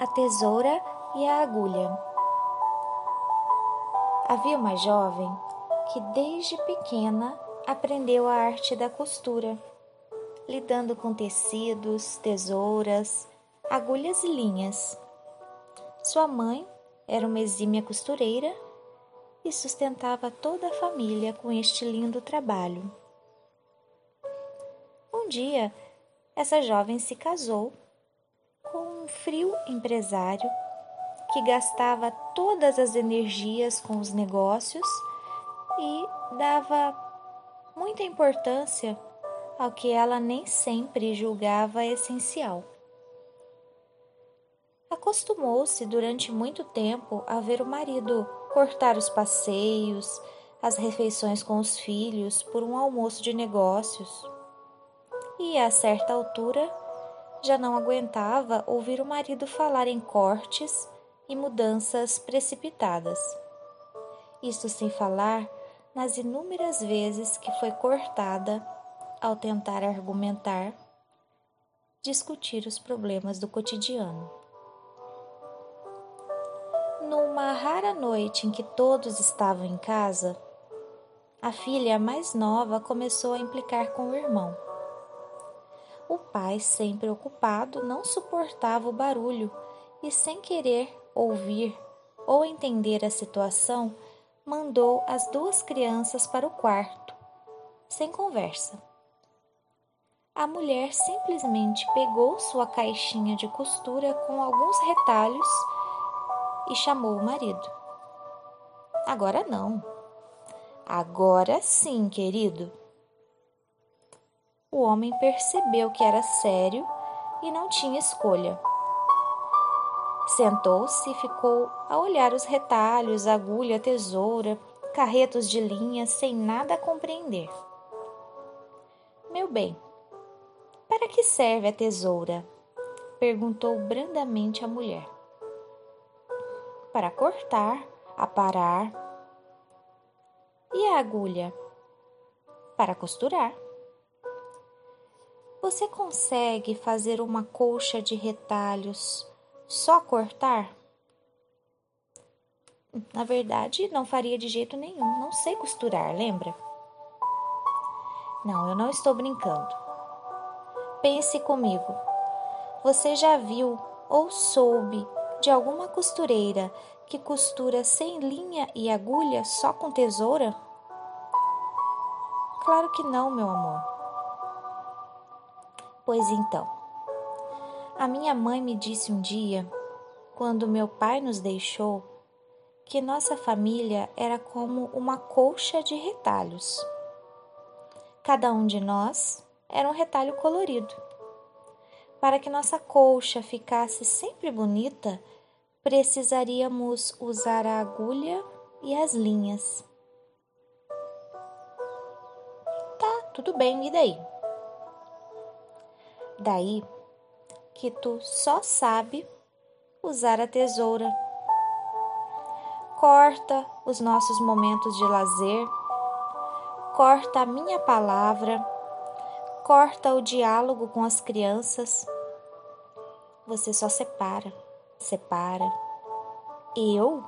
a tesoura e a agulha. Havia uma jovem que desde pequena aprendeu a arte da costura, lidando com tecidos, tesouras, agulhas e linhas. Sua mãe era uma exímia costureira e sustentava toda a família com este lindo trabalho. Um dia, essa jovem se casou com um frio empresário que gastava todas as energias com os negócios e dava muita importância ao que ela nem sempre julgava essencial. Acostumou-se durante muito tempo a ver o marido cortar os passeios, as refeições com os filhos por um almoço de negócios. E a certa altura já não aguentava ouvir o marido falar em cortes e mudanças precipitadas. Isto sem falar nas inúmeras vezes que foi cortada ao tentar argumentar, discutir os problemas do cotidiano. Numa rara noite em que todos estavam em casa, a filha mais nova começou a implicar com o irmão. O pai, sempre ocupado, não suportava o barulho e, sem querer ouvir ou entender a situação, mandou as duas crianças para o quarto, sem conversa. A mulher simplesmente pegou sua caixinha de costura com alguns retalhos e chamou o marido. Agora não. Agora sim, querido o homem percebeu que era sério e não tinha escolha. Sentou-se e ficou a olhar os retalhos, agulha, tesoura, carretos de linha, sem nada compreender. Meu bem, para que serve a tesoura? perguntou brandamente a mulher. Para cortar, aparar. E a agulha? Para costurar. Você consegue fazer uma colcha de retalhos só cortar? Na verdade, não faria de jeito nenhum. Não sei costurar, lembra? Não, eu não estou brincando. Pense comigo. Você já viu ou soube de alguma costureira que costura sem linha e agulha só com tesoura? Claro que não, meu amor. Pois então, a minha mãe me disse um dia, quando meu pai nos deixou, que nossa família era como uma colcha de retalhos. Cada um de nós era um retalho colorido. Para que nossa colcha ficasse sempre bonita, precisaríamos usar a agulha e as linhas. Tá, tudo bem, e daí? Daí que tu só sabe usar a tesoura. Corta os nossos momentos de lazer, corta a minha palavra, corta o diálogo com as crianças. Você só separa, separa. Eu?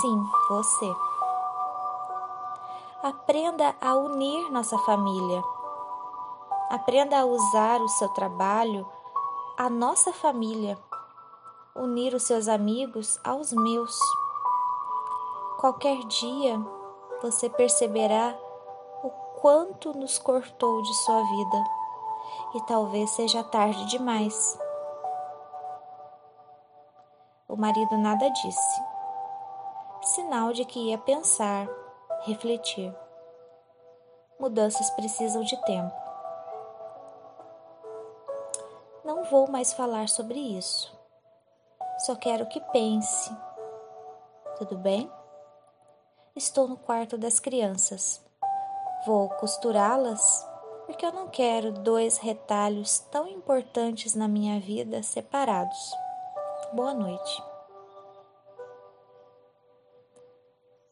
Sim, você. Aprenda a unir nossa família Aprenda a usar o seu trabalho, a nossa família, unir os seus amigos aos meus. Qualquer dia você perceberá o quanto nos cortou de sua vida e talvez seja tarde demais. O marido nada disse, sinal de que ia pensar, refletir. Mudanças precisam de tempo. Não vou mais falar sobre isso. Só quero que pense. Tudo bem? Estou no quarto das crianças. Vou costurá-las porque eu não quero dois retalhos tão importantes na minha vida separados. Boa noite.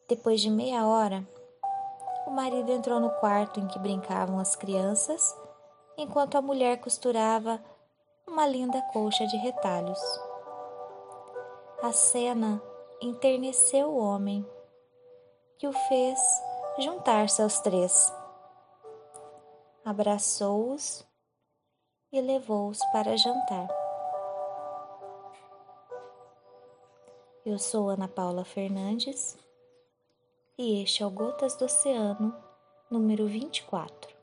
Depois de meia hora, o marido entrou no quarto em que brincavam as crianças, enquanto a mulher costurava uma linda colcha de retalhos. A cena enterneceu o homem, que o fez juntar-se aos três. Abraçou-os e levou-os para jantar. Eu sou Ana Paula Fernandes e este é o Gotas do Oceano, número 24.